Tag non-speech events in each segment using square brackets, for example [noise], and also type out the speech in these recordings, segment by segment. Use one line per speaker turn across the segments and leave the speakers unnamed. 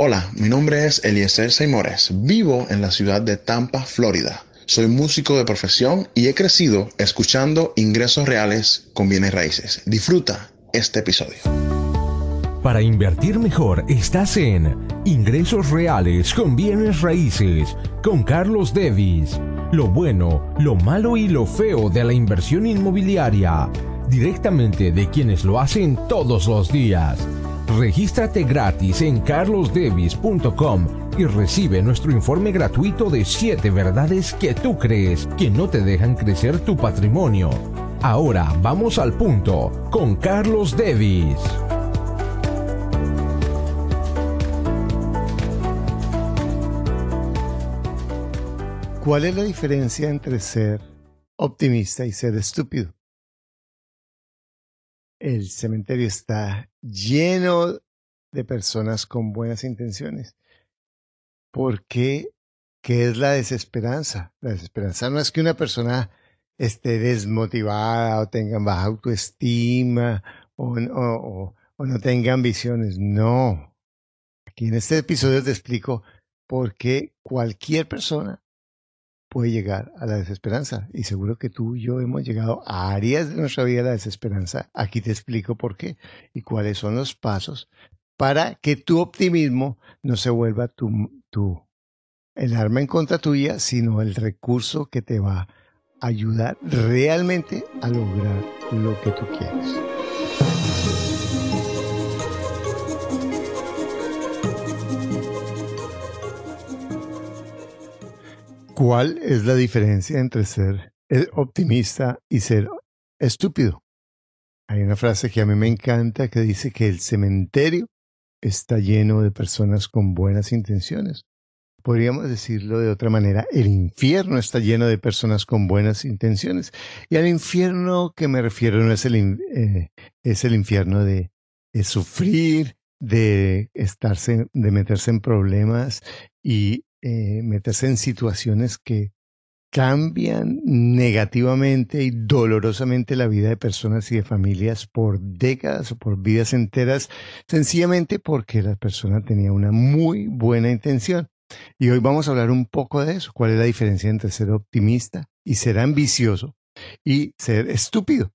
Hola, mi nombre es Eliezer Seymores. Vivo en la ciudad de Tampa, Florida. Soy músico de profesión y he crecido escuchando ingresos reales con bienes raíces. Disfruta este episodio.
Para invertir mejor estás en Ingresos Reales con Bienes Raíces con Carlos Devis. Lo bueno, lo malo y lo feo de la inversión inmobiliaria. Directamente de quienes lo hacen todos los días. Regístrate gratis en carlosdevis.com y recibe nuestro informe gratuito de 7 verdades que tú crees que no te dejan crecer tu patrimonio. Ahora vamos al punto con Carlos Devis.
¿Cuál es la diferencia entre ser optimista y ser estúpido? El cementerio está lleno de personas con buenas intenciones. ¿Por qué? ¿Qué es la desesperanza? La desesperanza no es que una persona esté desmotivada o tenga baja autoestima o, o, o no tenga ambiciones. No. Aquí en este episodio te explico por qué cualquier persona puede llegar a la desesperanza. Y seguro que tú y yo hemos llegado a áreas de nuestra vida a la desesperanza. Aquí te explico por qué y cuáles son los pasos para que tu optimismo no se vuelva tu, tu, el arma en contra tuya, sino el recurso que te va a ayudar realmente a lograr lo que tú quieres. ¿Cuál es la diferencia entre ser optimista y ser estúpido? Hay una frase que a mí me encanta que dice que el cementerio está lleno de personas con buenas intenciones. Podríamos decirlo de otra manera, el infierno está lleno de personas con buenas intenciones. Y al infierno que me refiero no es el, eh, es el infierno de, de sufrir, de estarse, de meterse en problemas y eh, meterse en situaciones que cambian negativamente y dolorosamente la vida de personas y de familias por décadas o por vidas enteras, sencillamente porque la persona tenía una muy buena intención. Y hoy vamos a hablar un poco de eso, cuál es la diferencia entre ser optimista y ser ambicioso y ser estúpido.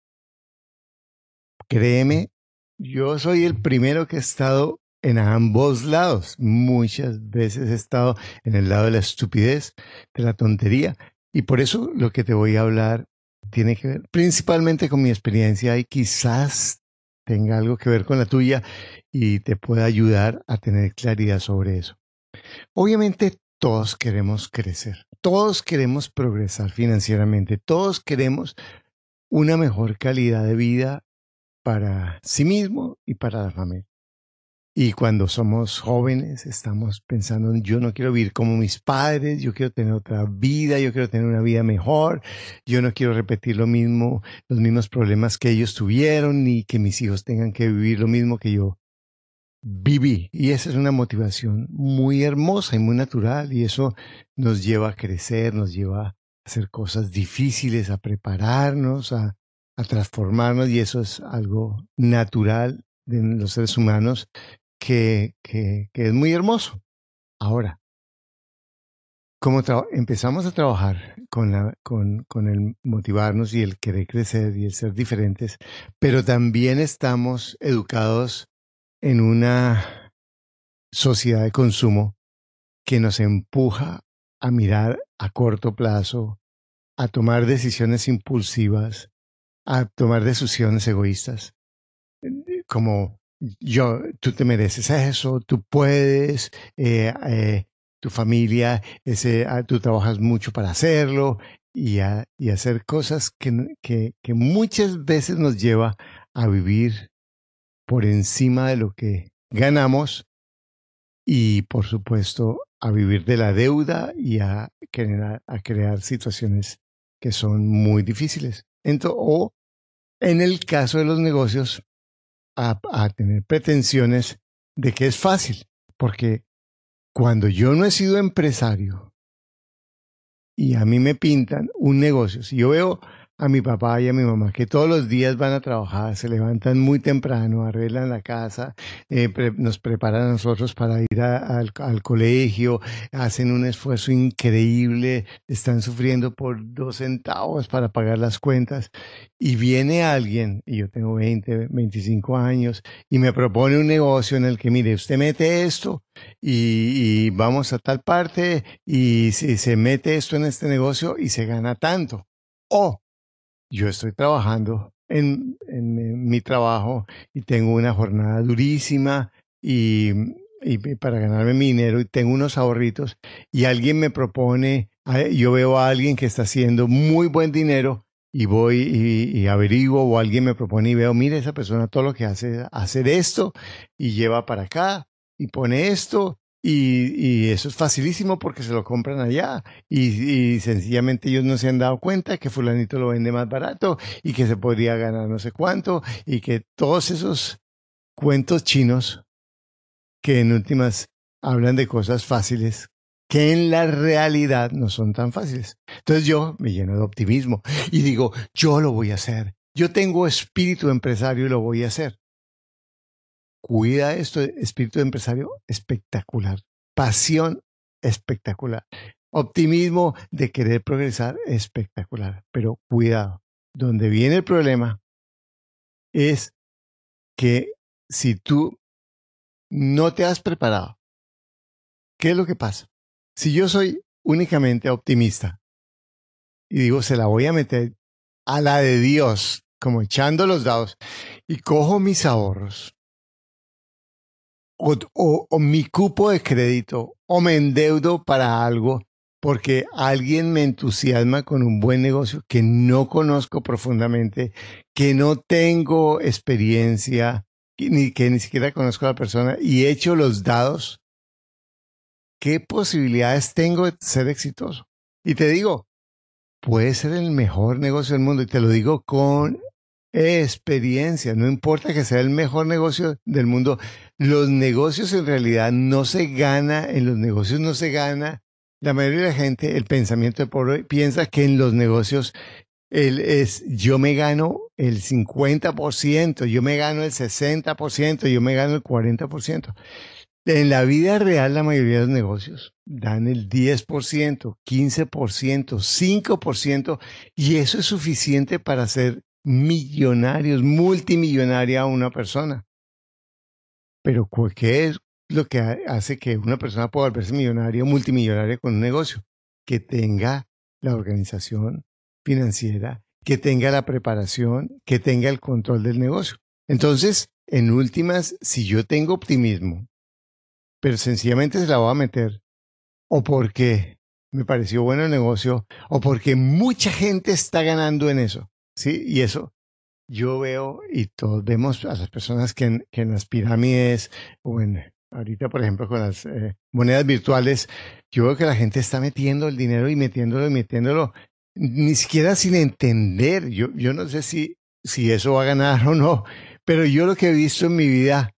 Créeme, yo soy el primero que ha estado en ambos lados. Muchas veces he estado en el lado de la estupidez, de la tontería. Y por eso lo que te voy a hablar tiene que ver principalmente con mi experiencia y quizás tenga algo que ver con la tuya y te pueda ayudar a tener claridad sobre eso. Obviamente todos queremos crecer, todos queremos progresar financieramente, todos queremos una mejor calidad de vida para sí mismo y para la familia. Y cuando somos jóvenes estamos pensando, yo no quiero vivir como mis padres, yo quiero tener otra vida, yo quiero tener una vida mejor, yo no quiero repetir lo mismo, los mismos problemas que ellos tuvieron, ni que mis hijos tengan que vivir lo mismo que yo viví. Y esa es una motivación muy hermosa y muy natural, y eso nos lleva a crecer, nos lleva a hacer cosas difíciles, a prepararnos, a, a transformarnos, y eso es algo natural de los seres humanos que, que, es muy hermoso. Ahora, como empezamos a trabajar con, con, con el motivarnos y el querer crecer y el ser diferentes, pero también estamos educados en una sociedad de consumo que nos empuja a mirar a corto plazo, a tomar decisiones impulsivas, a tomar decisiones egoístas, como yo, tú te mereces eso, tú puedes, eh, eh, tu familia, ese, ah, tú trabajas mucho para hacerlo y, a, y hacer cosas que, que, que muchas veces nos lleva a vivir por encima de lo que ganamos y por supuesto a vivir de la deuda y a, crear, a crear situaciones que son muy difíciles. Entonces, o en el caso de los negocios, a, tener pretensiones de que es fácil, porque cuando yo no he sido empresario y a mí me pintan un negocio, si yo veo a mi papá y a mi mamá, que todos los días van a trabajar, se levantan muy temprano, arreglan la casa, eh, nos preparan a nosotros para ir al, colegio, hacen un esfuerzo increíble, están sufriendo por dos centavos para pagar las cuentas. Y viene alguien, y yo tengo 20, 25 años, y me propone un negocio en el que, mire, usted mete esto y, vamos a tal parte y si se mete esto en este negocio y se gana tanto. O yo estoy trabajando en, mi trabajo y tengo una jornada durísima y, para ganarme mi dinero y tengo unos ahorritos y alguien me propone, yo veo a alguien que está haciendo muy buen dinero y voy y, y, averiguo o alguien me propone y veo, mire, esa persona todo lo que hace hacer esto y lleva para acá y pone esto y, eso es facilísimo porque se lo compran allá y, sencillamente ellos no se han dado cuenta que fulanito lo vende más barato y que se podría ganar no sé cuánto y que todos esos cuentos chinos que en últimas hablan de cosas fáciles que en la realidad no son tan fáciles. Entonces yo me lleno de optimismo y digo, yo lo voy a hacer. Yo tengo espíritu empresario y lo voy a hacer. Cuida esto, espíritu de empresario espectacular, pasión espectacular, optimismo de querer progresar espectacular, pero cuidado, donde viene el problema es que si tú no te has preparado, ¿qué es lo que pasa? Si yo soy únicamente optimista y digo, se la voy a meter a la de Dios, como echando los dados, y cojo mis ahorros o, mi cupo de crédito o me endeudo para algo porque alguien me entusiasma con un buen negocio que no conozco profundamente, que no tengo experiencia, ni que ni siquiera conozco a la persona y echo los dados, ¿qué posibilidades tengo de ser exitoso? Y te digo, puede ser el mejor negocio del mundo y te lo digo con experiencia, no importa que sea el mejor negocio del mundo, los negocios en realidad no se gana, en los negocios no se gana. La mayoría de la gente, el pensamiento de pobre, piensa que en los negocios es yo me gano el 50%, yo me gano el 60%, yo me gano el 40%. En la vida real, la mayoría de los negocios dan el 10%, 15%, 5%, y eso es suficiente para hacer millonarios, multimillonaria a una persona. Pero ¿qué es lo que hace que una persona pueda volverse millonaria o multimillonaria con un negocio? Que tenga la organización financiera, que tenga la preparación, que tenga el control del negocio. Entonces, en últimas, si yo tengo optimismo, pero sencillamente se la voy a meter, o porque me pareció bueno el negocio, o porque mucha gente está ganando en eso, ¿sí? Y eso yo veo y todos vemos a las personas que en, las pirámides o en ahorita, por ejemplo, con las eh, monedas virtuales, yo veo que la gente está metiendo el dinero y metiéndolo y metiéndolo, ni siquiera sin entender. Yo, yo no sé si, si eso va a ganar o no, pero yo lo que he visto en mi vida,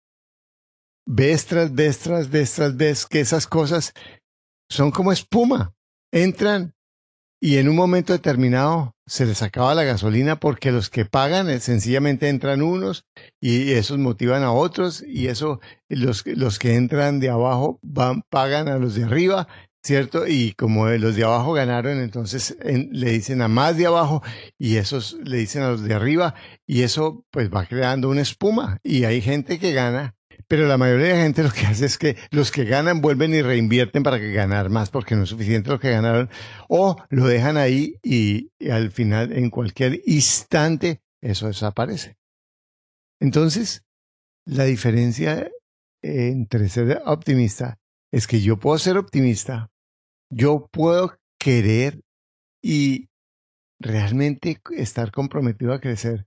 vez tras vez tras vez tras vez, que esas cosas son como espuma. Entran, y en un momento determinado se les acaba la gasolina porque los que pagan eh, sencillamente entran unos y esos motivan a otros y eso los, los que entran de abajo van pagan a los de arriba ¿cierto? Y como los de abajo ganaron, entonces le dicen a más de abajo y esos le dicen a los de arriba y eso pues va creando una espuma y hay gente que gana pero la mayoría de la gente lo que hace es que los que ganan vuelven y reinvierten para que ganar más porque no es suficiente lo que ganaron o lo dejan ahí y, al final en cualquier instante eso desaparece. Entonces, la diferencia entre ser optimista es que yo puedo ser optimista, yo puedo querer y realmente estar comprometido a crecer,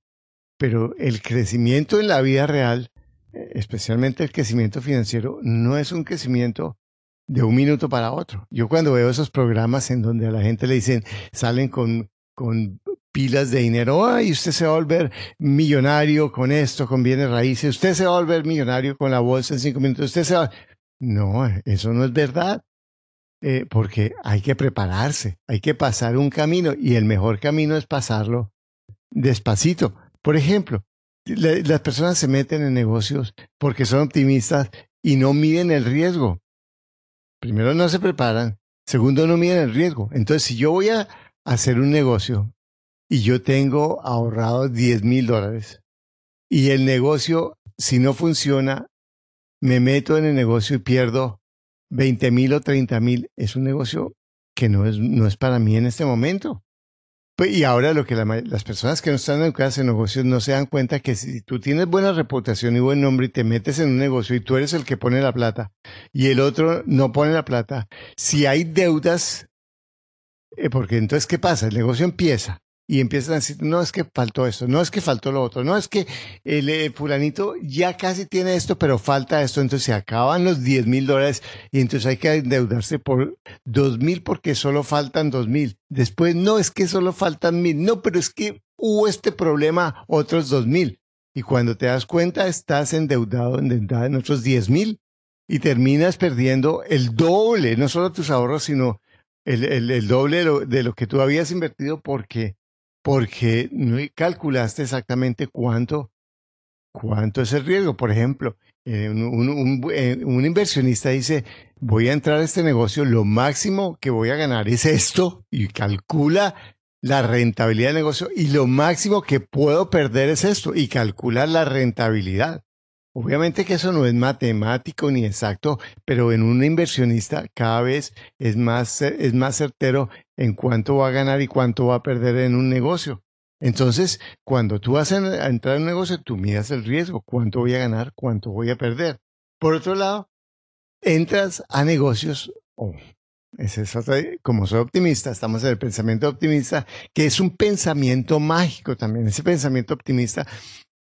pero el crecimiento en la vida real especialmente el crecimiento financiero, no es un crecimiento de un minuto para otro. Yo cuando veo esos programas en donde a la gente le dicen, salen con, con pilas de dinero, ay, usted se va a volver millonario con esto, con bienes raíces, usted se va a volver millonario con la bolsa en cinco minutos, usted se va... No, eso no es verdad. Eh, porque hay que prepararse, hay que pasar un camino y el mejor camino es pasarlo despacito. Por ejemplo, las personas se meten en negocios porque son optimistas y no miden el riesgo. Primero, no se preparan. Segundo, no miden el riesgo. Entonces, si yo voy a hacer un negocio y yo tengo ahorrado 10 mil dólares y el negocio, si no funciona, me meto en el negocio y pierdo 20 mil o 30 mil, es un negocio que no es, no es para mí en este momento. Pues, y ahora lo que las personas que no están educadas en negocios no se dan cuenta que si tú tienes buena reputación y buen nombre y te metes en un negocio y tú eres el que pone la plata y el otro no pone la plata, si hay deudas, eh, porque entonces, ¿qué pasa? El negocio empieza y empiezan a decir, no es que faltó esto, no es que faltó lo otro, no es que el, eh, fulanito ya casi tiene esto, pero falta esto, entonces se acaban los 10 mil dólares y entonces hay que endeudarse por 2 mil porque solo faltan 2 mil. Después, no es que solo faltan mil, no, pero es que hubo este problema, otros 2 mil. Y cuando te das cuenta, estás endeudado, endeudado en otros 10 mil y terminas perdiendo el doble, no solo tus ahorros, sino el, el, doble de lo, de lo, que tú habías invertido porque porque no calculaste exactamente cuánto, cuánto es el riesgo. Por ejemplo, eh, eh, un, inversionista dice, voy a entrar a este negocio, lo máximo que voy a ganar es esto, y calcula la rentabilidad del negocio, y lo máximo que puedo perder es esto, y calcula la rentabilidad. Obviamente que eso no es matemático ni exacto, pero en un inversionista cada vez es más, es más certero en cuánto va a ganar y cuánto va a perder en un negocio. Entonces, cuando tú vas a entrar en un negocio, tú miras el riesgo, cuánto voy a ganar, cuánto voy a perder. Por otro lado, entras a negocios, oh, es como soy optimista, estamos en el pensamiento optimista, que es un pensamiento mágico también, ese pensamiento optimista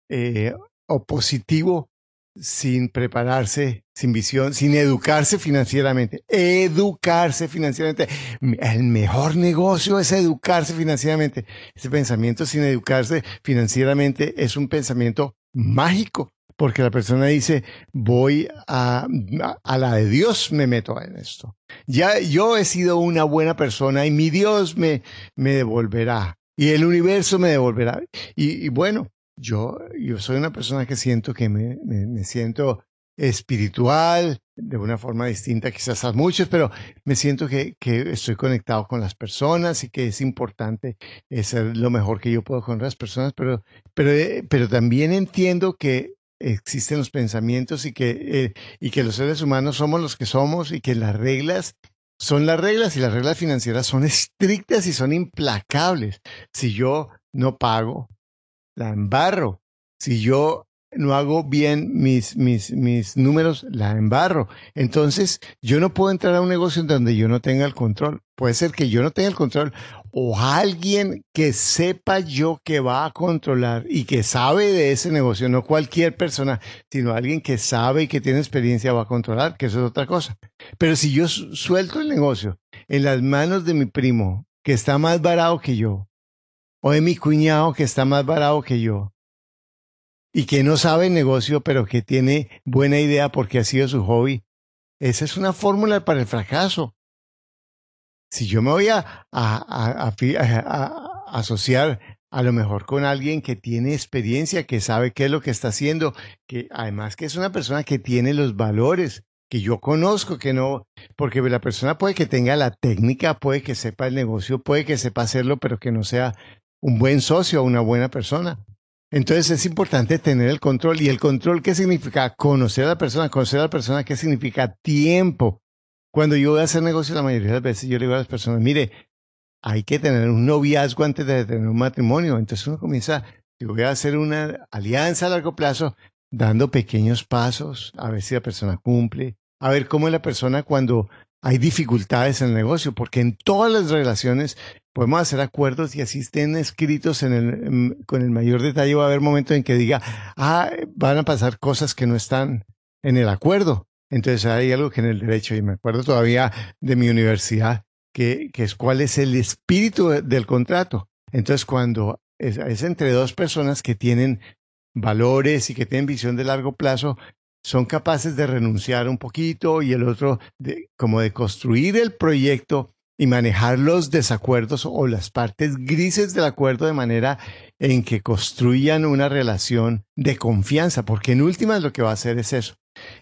eh, o positivo sin prepararse, sin visión, sin educarse financieramente. Educarse financieramente. El mejor negocio es educarse financieramente. Ese pensamiento sin educarse financieramente es un pensamiento mágico, porque la persona dice, voy a, a la de Dios me meto en esto. Ya yo he sido una buena persona y mi Dios me, me devolverá. Y el universo me devolverá. y bueno, yo, yo soy una persona que siento que me, me, siento espiritual, de una forma distinta quizás a muchos, pero me siento que, que, estoy conectado con las personas y que es importante ser lo mejor que yo puedo con las personas, pero, pero, eh, pero también entiendo que existen los pensamientos y que, eh, y que los seres humanos somos los que somos y que las reglas son las reglas y las reglas financieras son estrictas y son implacables. Si yo no pago, la embarro. Si yo no hago bien mis, mis, mis números, la embarro. Entonces, yo no puedo entrar a un negocio en donde yo no tenga el control. Puede ser que yo no tenga el control o alguien que sepa yo que va a controlar y que sabe de ese negocio, no cualquier persona, sino alguien que sabe y que tiene experiencia va a controlar, que eso es otra cosa. Pero si yo suelto el negocio en las manos de mi primo, que está más barato que yo, o de mi cuñado que está más barato que yo y que no sabe negocio, pero que tiene buena idea porque ha sido su hobby. Esa es una fórmula para el fracaso. Si yo me voy a, a, a, asociar a lo mejor con alguien que tiene experiencia, que sabe qué es lo que está haciendo, que además que es una persona que tiene los valores que yo conozco, que no, porque la persona puede que tenga la técnica, puede que sepa el negocio, puede que sepa hacerlo, pero que no sea un buen socio, una buena persona. Entonces es importante tener el control. ¿Y el control qué significa? Conocer a la persona. Conocer a la persona qué significa tiempo. Cuando yo voy a hacer negocio, la mayoría de las veces yo le digo a las personas, mire, hay que tener un noviazgo antes de tener un matrimonio. Entonces uno comienza, yo voy a hacer una alianza a largo plazo, dando pequeños pasos, a ver si la persona cumple, a ver cómo es la persona cuando hay dificultades en el negocio, porque en todas las relaciones podemos hacer acuerdos y así estén escritos con el mayor detalle. Va a haber momentos en que diga, ah, van a pasar cosas que no están en el acuerdo. Entonces hay algo que en el derecho, y me acuerdo todavía de mi universidad, que, es cuál es el espíritu del contrato. Entonces cuando es, entre dos personas que tienen valores y que tienen visión de largo plazo, son capaces de renunciar un poquito y el otro como de construir el proyecto y manejar los desacuerdos o las partes grises del acuerdo de manera en que construyan una relación de confianza, porque en últimas lo que va a hacer es eso.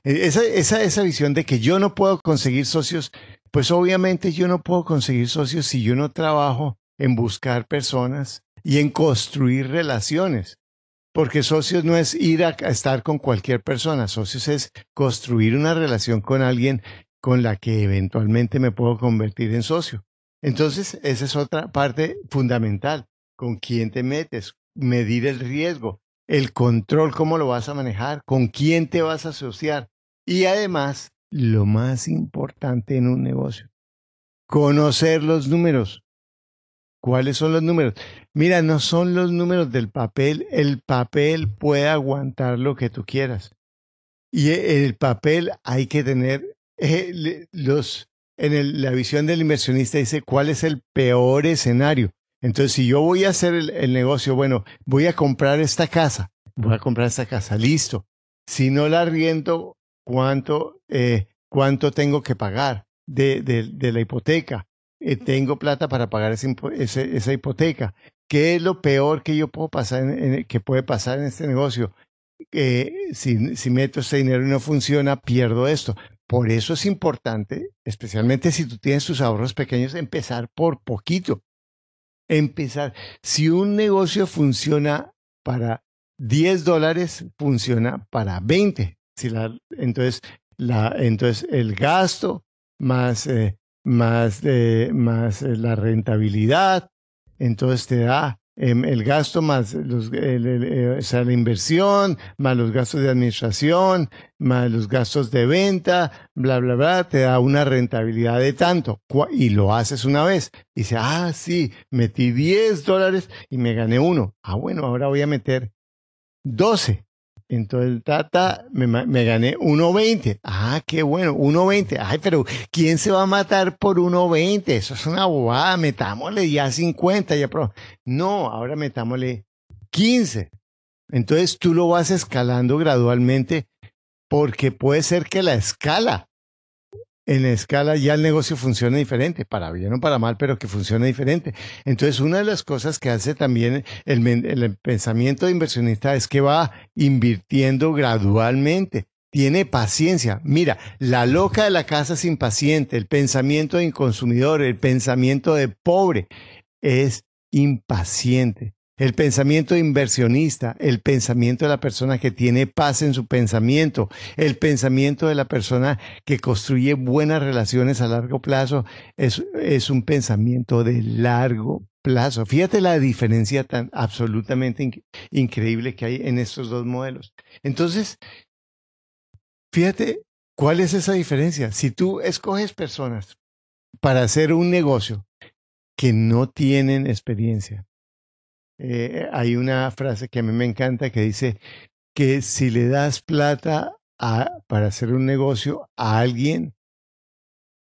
E, esa, esa, esa visión de que yo no puedo conseguir socios, pues obviamente yo no puedo conseguir socios si yo no trabajo en buscar personas y en construir relaciones. Porque socios no es ir a, estar con cualquier persona, socios es construir una relación con alguien con la que eventualmente me puedo convertir en socio. Entonces, esa es otra parte fundamental. ¿Con quién te metes? Medir el riesgo, el control, cómo lo vas a manejar, con quién te vas a asociar. Y además, lo más importante en un negocio, conocer los números. ¿Cuáles son los números? Mira, no son los números del papel. El papel puede aguantar lo que tú quieras. Y el papel hay que tener eh, los, en la visión del inversionista dice cuál es el peor escenario. Entonces, si yo voy a hacer el, negocio, bueno, voy a comprar esta casa, voy a comprar esta casa, listo. Si no la arriendo, ¿cuánto, eh, cuánto tengo que pagar de, de, la hipoteca? Eh, tengo plata para pagar esa hipoteca. ¿Qué es lo peor que yo puedo pasar, en, que puede pasar en este negocio? si, si meto ese dinero y no funciona, pierdo esto. Por eso es importante, especialmente si tú tienes tus ahorros pequeños, empezar por poquito. Empezar. Si un negocio funciona para 10 dólares, funciona para 20. Si la, entonces, la, entonces, el gasto más, eh, más, eh, la rentabilidad, entonces te da Em, el gasto más los, eh, la inversión, más los gastos de administración, más los gastos de venta, bla, bla, bla, te da una rentabilidad de tanto. Y lo haces una vez. Dice, ah, sí, metí 10 dólares y me gané uno. Ah, bueno, ahora voy a meter 12. Entonces, tata, me, me gané 1.20. Ah, qué bueno, 1.20. Ay, pero ¿quién se va a matar por 1.20? Eso es una bobada. Metámosle ya 50. Ya pro. No, ahora metámosle 15. Entonces tú lo vas escalando gradualmente porque puede ser que la escala en la escala ya el negocio funciona diferente, para bien o para mal, pero que funciona diferente. Entonces, una de las cosas que hace también el, pensamiento de inversionista es que va invirtiendo gradualmente. Tiene paciencia. Mira, la loca de la casa es impaciente, el pensamiento de inconsumidor, el pensamiento de pobre es impaciente. El pensamiento inversionista, el pensamiento de la persona que tiene paz en su pensamiento, el pensamiento de la persona que construye buenas relaciones a largo plazo, es, es un pensamiento de largo plazo. Fíjate la diferencia tan absolutamente increíble que hay en estos dos modelos. Entonces, fíjate cuál es esa diferencia. Si tú escoges personas para hacer un negocio que no tienen experiencia, eh, hay una frase que a mí me encanta que dice que si le das plata para hacer un negocio a alguien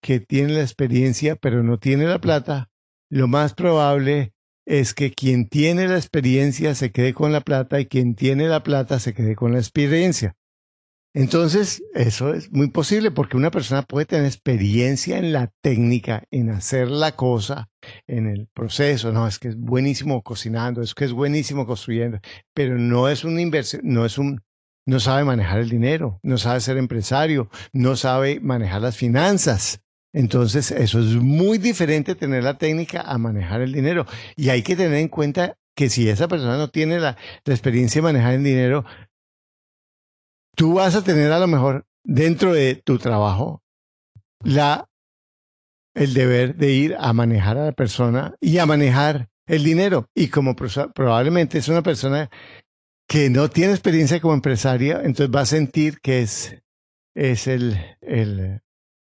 que tiene la experiencia pero no tiene la plata, lo más probable es que quien tiene la experiencia se quede con la plata y quien tiene la plata se quede con la experiencia. Entonces, eso es muy posible porque una persona puede tener experiencia en la técnica, en hacer la cosa, en el proceso. No, es que es buenísimo cocinando, es que es buenísimo construyendo, pero no es una inversión, no es un, no sabe manejar el dinero, no sabe ser empresario, no sabe manejar las finanzas. Entonces, eso es muy diferente tener la técnica a manejar el dinero. Y hay que tener en cuenta que si esa persona no tiene la, la experiencia de manejar el dinero, tú vas a tener a lo mejor dentro de tu trabajo la el deber de ir a manejar a la persona y a manejar el dinero. Y como probablemente es una persona que no tiene experiencia como empresaria, entonces va a sentir que es, es el, el,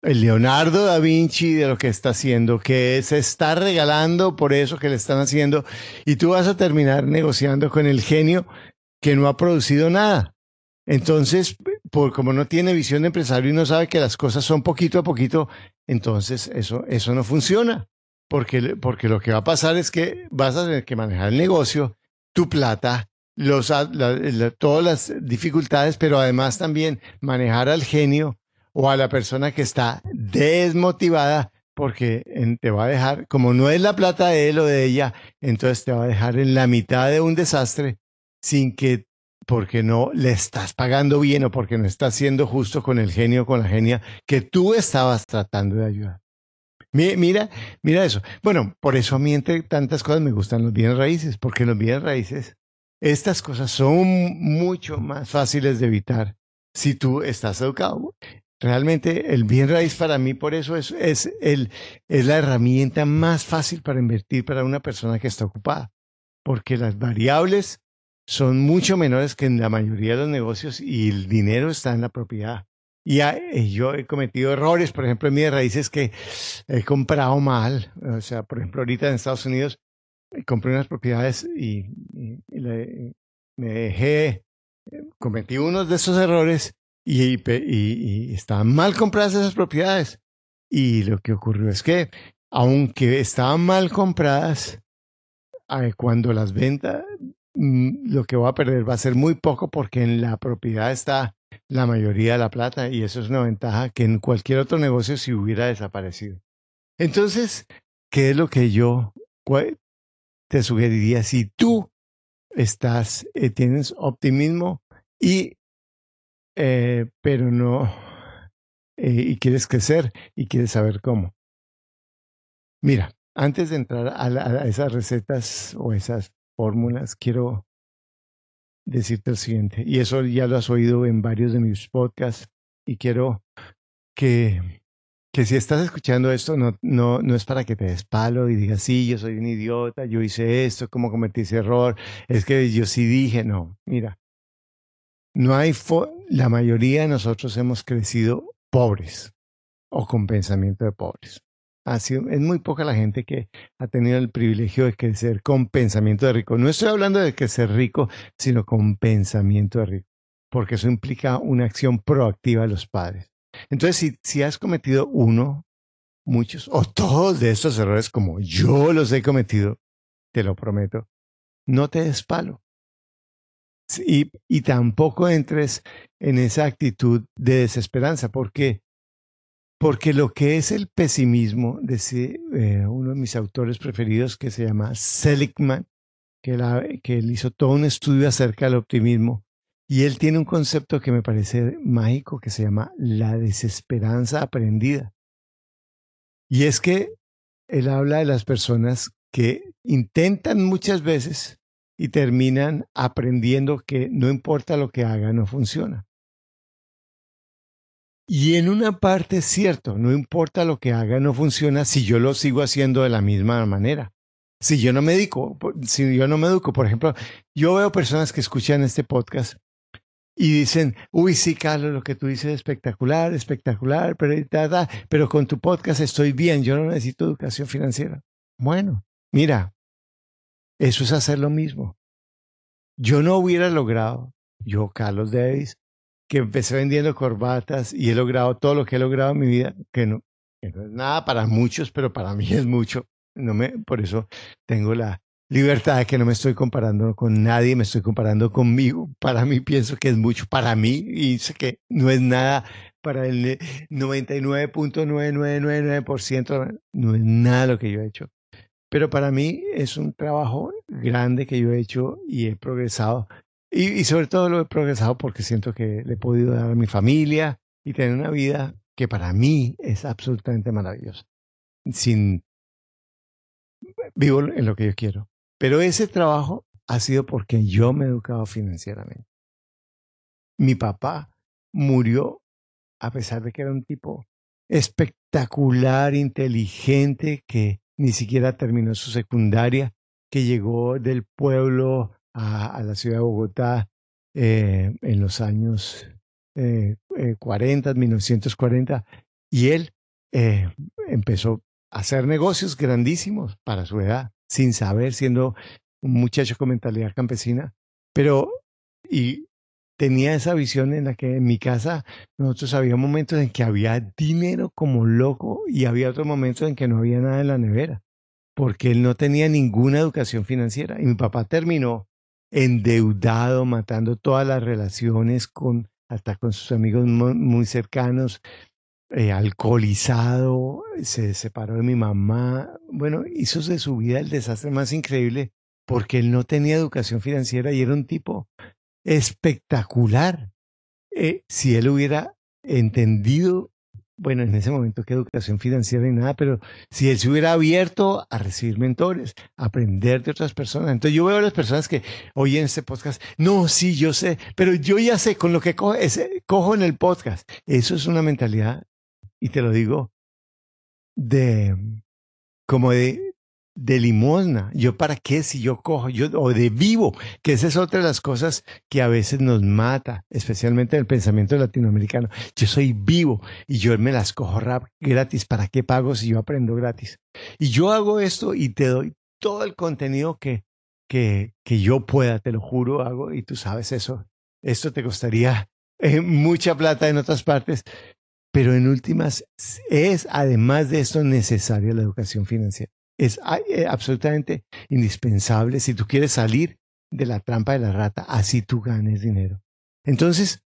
el Leonardo da Vinci de lo que está haciendo, que se está regalando por eso que le están haciendo, y tú vas a terminar negociando con el genio que no ha producido nada. Entonces, por como no tiene visión de empresario y no sabe que las cosas son poquito a poquito, entonces eso, eso no funciona. Porque, porque lo que va a pasar es que vas a tener que manejar el negocio, tu plata, los, todas las dificultades, pero además también manejar al genio o a la persona que está desmotivada porque te va a dejar, como no es la plata de él o de ella, entonces te va a dejar en la mitad de un desastre sin que, porque no le estás pagando bien o porque no estás siendo justo con el genio con la genia que tú estabas tratando de ayudar. Mira, mira eso. Bueno, por eso a mí entre tantas cosas me gustan los bienes raíces, porque los bienes raíces, estas cosas son mucho más fáciles de evitar si tú estás educado. Realmente el bien raíz para mí por eso es, es, el, es la herramienta más fácil para invertir para una persona que está ocupada, porque las variables son mucho menores que en la mayoría de los negocios y el dinero está en la propiedad. Y eh, yo he cometido errores, por ejemplo, en mis raíces que he comprado mal. O sea, por ejemplo, ahorita en Estados Unidos eh, compré unas propiedades y, me dejé, eh, cometí unos de esos errores y, y, estaban mal compradas esas propiedades. Y lo que ocurrió es que, aunque estaban mal compradas, cuando las ventas, lo que voy a perder va a ser muy poco porque en la propiedad está la mayoría de la plata y eso es una ventaja que en cualquier otro negocio si hubiera desaparecido. Entonces, ¿qué es lo que yo te sugeriría si tú estás, eh, tienes optimismo y, eh, pero no, eh, y quieres crecer y quieres saber cómo? Mira, antes de entrar a esas recetas o esas fórmulas, quiero decirte el siguiente, y eso ya lo has oído en varios de mis podcasts, y quiero que, que si estás escuchando esto, no, no, no es para que te des palo y digas, sí, yo soy un idiota, yo hice esto, cómo cometí ese error, es que yo sí dije, no, mira, no hay, la mayoría de nosotros hemos crecido pobres o con pensamiento de pobres es muy poca la gente que ha tenido el privilegio de crecer con pensamiento de rico. No estoy hablando de crecer rico, sino con pensamiento de rico, porque eso implica una acción proactiva de los padres. Entonces, si, has cometido uno, muchos o todos de estos errores como yo los he cometido, te lo prometo, no te des palo. Y, y tampoco entres en esa actitud de desesperanza, porque porque lo que es el pesimismo, de eh, uno de mis autores preferidos que se llama Seligman, que, que él hizo todo un estudio acerca del optimismo, y él tiene un concepto que me parece mágico que se llama la desesperanza aprendida. Y es que él habla de las personas que intentan muchas veces y terminan aprendiendo que no importa lo que hagan, no funciona. Y en una parte es cierto, no importa lo que haga, no funciona si yo lo sigo haciendo de la misma manera. Si yo no me dedico, si yo no me educo, por ejemplo, yo veo personas que escuchan este podcast y dicen, uy, sí, Carlos, lo que tú dices es espectacular, espectacular, pero, pero con tu podcast estoy bien, yo no necesito educación financiera. Bueno, mira, eso es hacer lo mismo. Yo no hubiera logrado, yo, Carlos Davis, que empecé vendiendo corbatas y he logrado todo lo que he logrado en mi vida, que no, es nada para muchos, pero para mí [laughs] es mucho. No me, por eso tengo la libertad de que no me estoy comparando con nadie, me estoy comparando conmigo. Para mí pienso que es mucho para mí y sé que no es nada para el 99.9999%, no es nada lo que yo he hecho. Pero para mí es un trabajo grande que yo he hecho y he progresado y, sobre todo lo he progresado porque siento que le he podido dar a mi familia y tener una vida que para mí es absolutamente maravillosa. Sin vivo en lo que yo quiero. Pero ese trabajo ha sido porque yo me he educado financieramente. Mi papá murió a pesar de que era un tipo espectacular, inteligente, que ni siquiera terminó su secundaria, que llegó del pueblo a, la ciudad de Bogotá eh, en los años 40, eh, 1940, eh, y él empezó a hacer negocios grandísimos para su edad, sin saber, siendo un muchacho con mentalidad campesina, pero y tenía esa visión en la que en mi casa nosotros había momentos en que había dinero como loco y había otros momentos en que no había nada en la nevera, porque él no tenía ninguna educación financiera. Y mi papá terminó endeudado, matando todas las relaciones con hasta con sus amigos muy cercanos. eh, alcoholizado, se separó de mi mamá, bueno, hizo de su vida el desastre más increíble porque él no tenía educación financiera y era un tipo espectacular. Eh, si él hubiera entendido, bueno, en ese momento qué educación financiera ni nada, pero si él se hubiera abierto a recibir mentores, aprender de otras personas. Entonces yo veo a las personas que oyen este podcast, no, sí, yo sé, pero yo ya sé con lo que cojo, cojo en el podcast. Eso es una mentalidad y te lo digo, de como de, de limosna. Yo para qué si yo cojo, yo, o de vivo, que esa es otra de las cosas que a veces nos mata, especialmente en el pensamiento latinoamericano. Yo soy vivo y yo me las cojo rap gratis. ¿Para qué pago si yo aprendo gratis? Y yo hago esto y te doy todo el contenido que, que, que yo pueda, te lo juro, hago, y tú sabes eso. Esto te costaría eh, mucha plata en otras partes, pero en últimas, es además de esto necesaria la educación financiera. Es eh, absolutamente indispensable si tú quieres salir de la trampa de la rata, así tú ganes dinero. Entonces,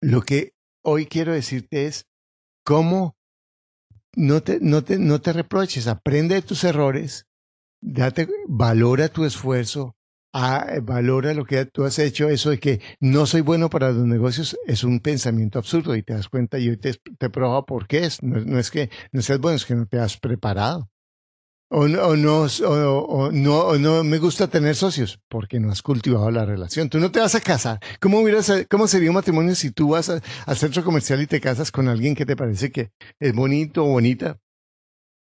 lo que hoy quiero decirte es cómo no te, no te, no te reproches, aprende de tus errores, date, valora tu esfuerzo, ah, valora lo que tú has hecho, eso de que no soy bueno para los negocios es un pensamiento absurdo y te das cuenta y hoy te, te probo por qué es. No, es que no seas bueno, es que no te has preparado. O no, o no, o, no, no me gusta tener socios porque no has cultivado la relación. Tú no te vas a casar. ¿Cómo, cómo sería un matrimonio si tú vas al centro comercial y te casas con alguien que te parece que es bonito o bonita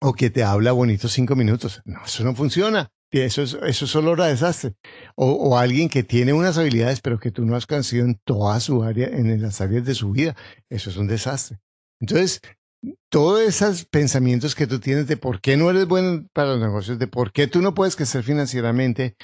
o que te habla bonito cinco minutos? No, eso no funciona. Eso es, eso solo hora desastre. O, alguien que tiene unas habilidades, pero que tú no has conocido en toda su área, en las áreas de su vida. Eso es un desastre. Entonces, todos esos pensamientos que tú tienes de por qué no eres bueno para los negocios, de por qué tú no puedes crecer financieramente,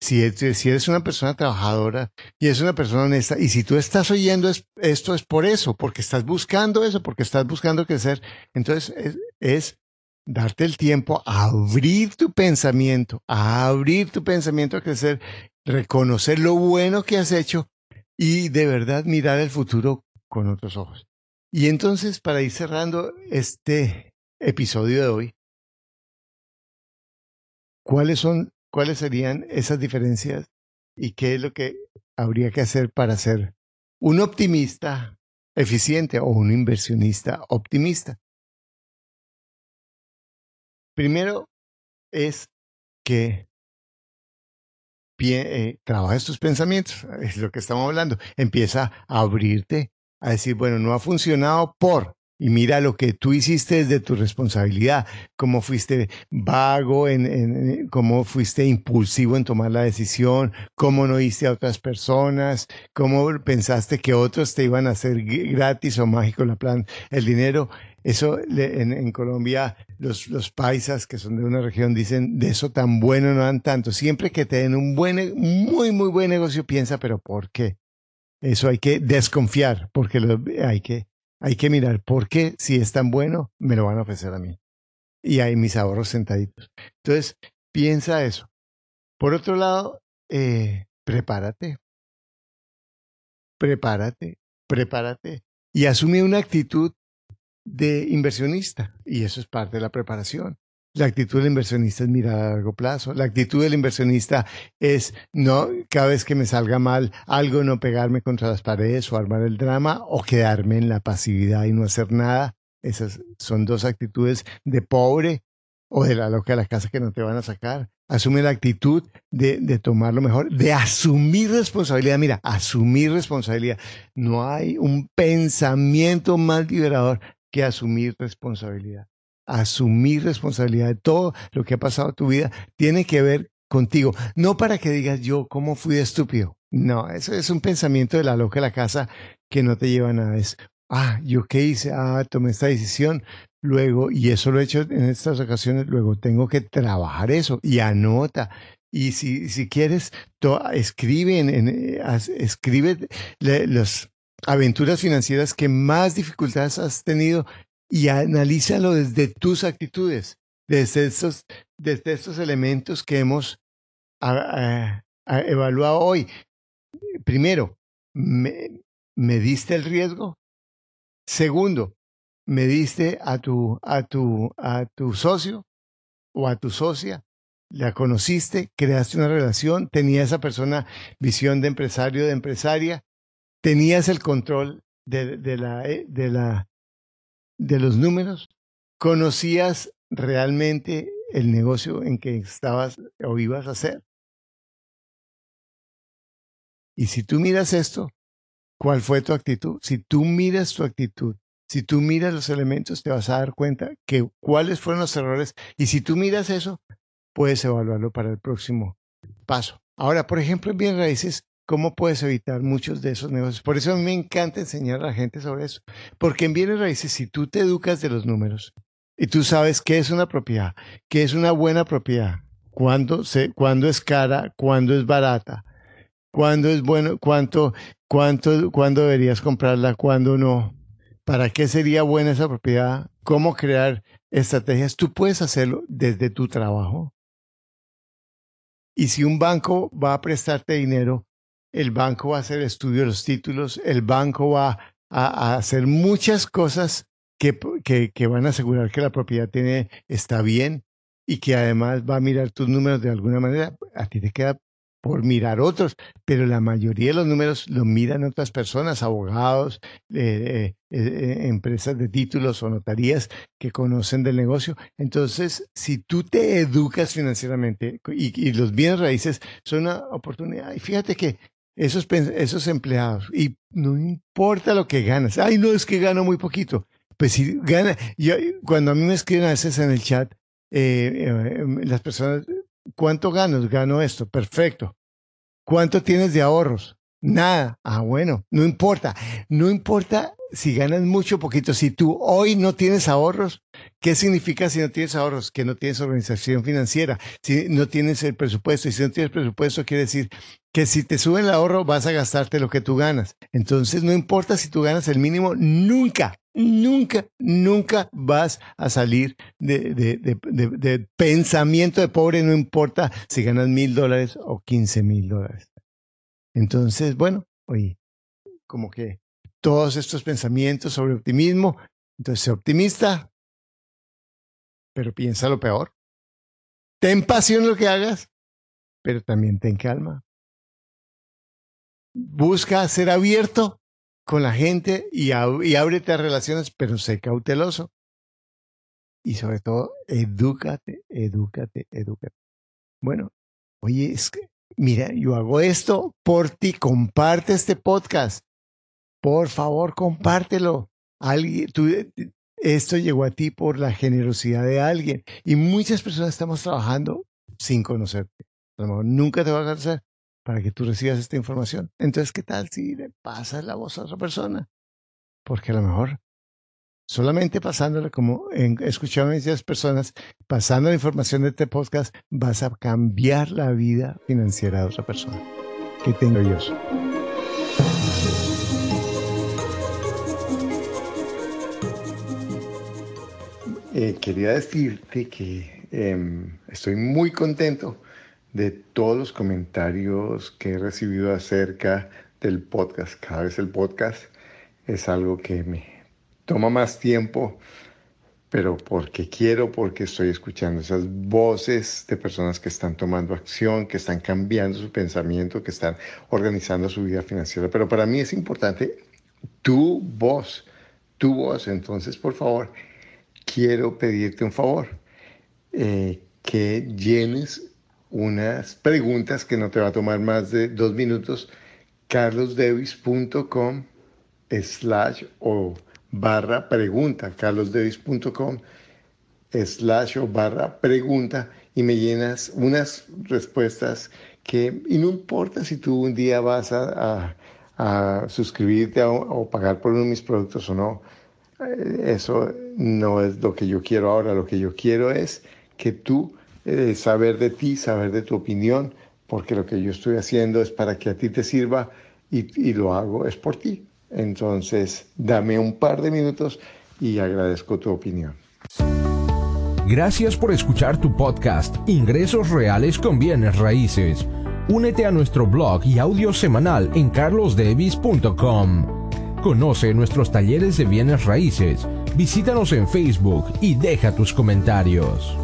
si, eres una persona trabajadora y es una persona honesta, y si tú estás oyendo esto es por eso, porque estás buscando eso, porque estás buscando crecer, entonces es darte el tiempo a abrir tu pensamiento, a abrir tu pensamiento a crecer, reconocer lo bueno que has hecho y de verdad mirar el futuro con otros ojos. Y entonces, para ir cerrando este episodio de hoy, ¿cuáles son, cuáles serían esas diferencias y qué es lo que habría que hacer para ser un optimista eficiente o un inversionista optimista? Primero es que eh, trabajes tus pensamientos, es lo que estamos hablando. Empieza a abrirte, a decir, bueno, no ha funcionado por, y mira lo que tú hiciste desde tu responsabilidad, cómo fuiste vago, en, cómo fuiste impulsivo en tomar la decisión, cómo no oíste a otras personas, cómo pensaste que otros te iban a hacer gratis o mágico la plan, el dinero. Eso en, Colombia los, los, paisas que son de una región dicen, de eso tan bueno no dan tanto. Siempre que te den un buen, muy, muy buen negocio, piensa, pero ¿por qué? Eso hay que desconfiar, porque hay, que, hay que mirar, ¿por qué si es tan bueno, me lo van a ofrecer a mí? Y hay mis ahorros sentaditos. Entonces, piensa eso. Por otro lado, eh, prepárate. Prepárate, prepárate. Y asume una actitud de inversionista. Y eso es parte de la preparación. La actitud del inversionista es mirar a largo plazo. La actitud del inversionista es no cada vez que me salga mal algo no pegarme contra las paredes o armar el drama o quedarme en la pasividad y no hacer nada. Esas son dos actitudes de pobre o de la loca de la casa que no te van a sacar. Asume la actitud de, de tomar lo mejor, de asumir responsabilidad. Mira, asumir responsabilidad. No hay un pensamiento más liberador que asumir responsabilidad. Asumir responsabilidad de todo lo que ha pasado en tu vida tiene que ver contigo. No para que digas yo cómo fui estúpido. No, eso es un pensamiento de la loca de la casa que no te lleva a nada. Es, ah, yo qué hice, ah, tomé esta decisión, luego, y eso lo he hecho en estas ocasiones, luego tengo que trabajar eso y anota. Y si, si quieres, escribe, en, escribe las aventuras financieras que más dificultades has tenido y analízalo desde tus actitudes, desde estos, desde elementos que hemos evaluado hoy. Primero, ¿me, diste el riesgo? Segundo, me diste a tu, a tu, a tu socio o a tu socia, la conociste, creaste una relación, tenía esa persona visión de empresario, de empresaria, tenías el control de, la, eh, de, la, de los números, conocías realmente el negocio en que estabas o ibas a hacer. Y si tú miras esto, ¿cuál fue tu actitud? Si tú miras tu actitud, si tú miras los elementos, te vas a dar cuenta que cuáles fueron los errores. Y si tú miras eso, puedes evaluarlo para el próximo paso. Ahora, por ejemplo, en bien raíces, ¿cómo puedes evitar muchos de esos negocios? Por eso a mí me encanta enseñar a la gente sobre eso. Porque en bienes raíces, si tú te educas de los números y tú sabes qué es una propiedad, qué es una buena propiedad, cuándo, se, cuándo es cara, cuándo es barata, cuándo es bueno, cuánto, cuánto, cuándo deberías comprarla, cuándo no, para qué sería buena esa propiedad, cómo crear estrategias, tú puedes hacerlo desde tu trabajo. Y si un banco va a prestarte dinero, el banco va a hacer estudio de los títulos, el banco va a, hacer muchas cosas que, que, van a asegurar que la propiedad tiene, está bien y que además va a mirar tus números de alguna manera. A ti te queda por mirar otros, pero la mayoría de los números los miran otras personas, abogados, eh, eh, eh, empresas de títulos o notarías que conocen del negocio. Entonces, si tú te educas financieramente y, los bienes raíces son una oportunidad, y fíjate que esos, esos empleados, y no importa lo que ganas, ay, no es que gano muy poquito. Pues si gana, yo, cuando a mí me escriben a veces en el chat, las personas ¿Cuánto ganas? Gano esto. Perfecto. ¿Cuánto tienes de ahorros? Nada. Ah, bueno, no importa. No importa si ganas mucho o poquito. Si tú hoy no tienes ahorros, ¿qué significa si no tienes ahorros? Que no tienes organización financiera, si no tienes el presupuesto. Y si no tienes presupuesto, quiere decir que si te sube el ahorro, vas a gastarte lo que tú ganas. Entonces, no importa si tú ganas el mínimo, nunca nunca, nunca vas a salir de, de, pensamiento de pobre, no importa si ganas mil dólares o quince mil dólares. Entonces, bueno, oye, como que todos estos pensamientos sobre optimismo, entonces sé optimista, pero piensa lo peor. Ten pasión en lo que hagas, pero también ten calma. Busca ser abierto con la gente y, ábrete a relaciones, pero sé cauteloso. Y sobre todo, edúcate, edúcate, edúcate. Bueno, oye, es que, mira, yo hago esto por ti, comparte este podcast. Por favor, compártelo. Alguien, esto llegó a ti por la generosidad de alguien. Y muchas personas estamos trabajando sin conocerte. A lo mejor nunca te va a conocer, para que tú recibas esta información. Entonces, ¿qué tal si le pasas la voz a otra persona? Porque a lo mejor solamente pasándole, como en, escuchado personas, pasando la información de este podcast, vas a cambiar la vida financiera de otra persona. Que tengo yo. Eh, quería decirte que em, estoy muy contento de todos los comentarios que he recibido acerca del podcast. Cada vez el podcast es algo que me toma más tiempo, pero porque quiero, porque estoy escuchando esas voces de personas que están tomando acción, que están cambiando su pensamiento, que están organizando su vida financiera. Pero para mí es importante tu voz, tu voz. Entonces, por favor, quiero pedirte un favor, eh, que llenes unas preguntas que no te va a tomar más de dos minutos, carlosdevis.com slash o barra pregunta, carlosdevis.com slash o barra pregunta y me llenas unas respuestas que, y no importa si tú un día vas a, suscribirte o pagar por uno de mis productos o no, eh, eso no es lo que yo quiero ahora, lo que yo quiero es que tú eh, saber de ti, saber de tu opinión, porque lo que yo estoy haciendo es para que a ti te sirva y, lo hago es por ti. Entonces, dame un par de minutos y agradezco tu opinión.
Gracias por escuchar tu podcast, Ingresos Reales con Bienes Raíces. Únete a nuestro blog y audio semanal en carlosdevis.com. Conoce nuestros talleres de bienes raíces. Visítanos en Facebook y deja tus comentarios.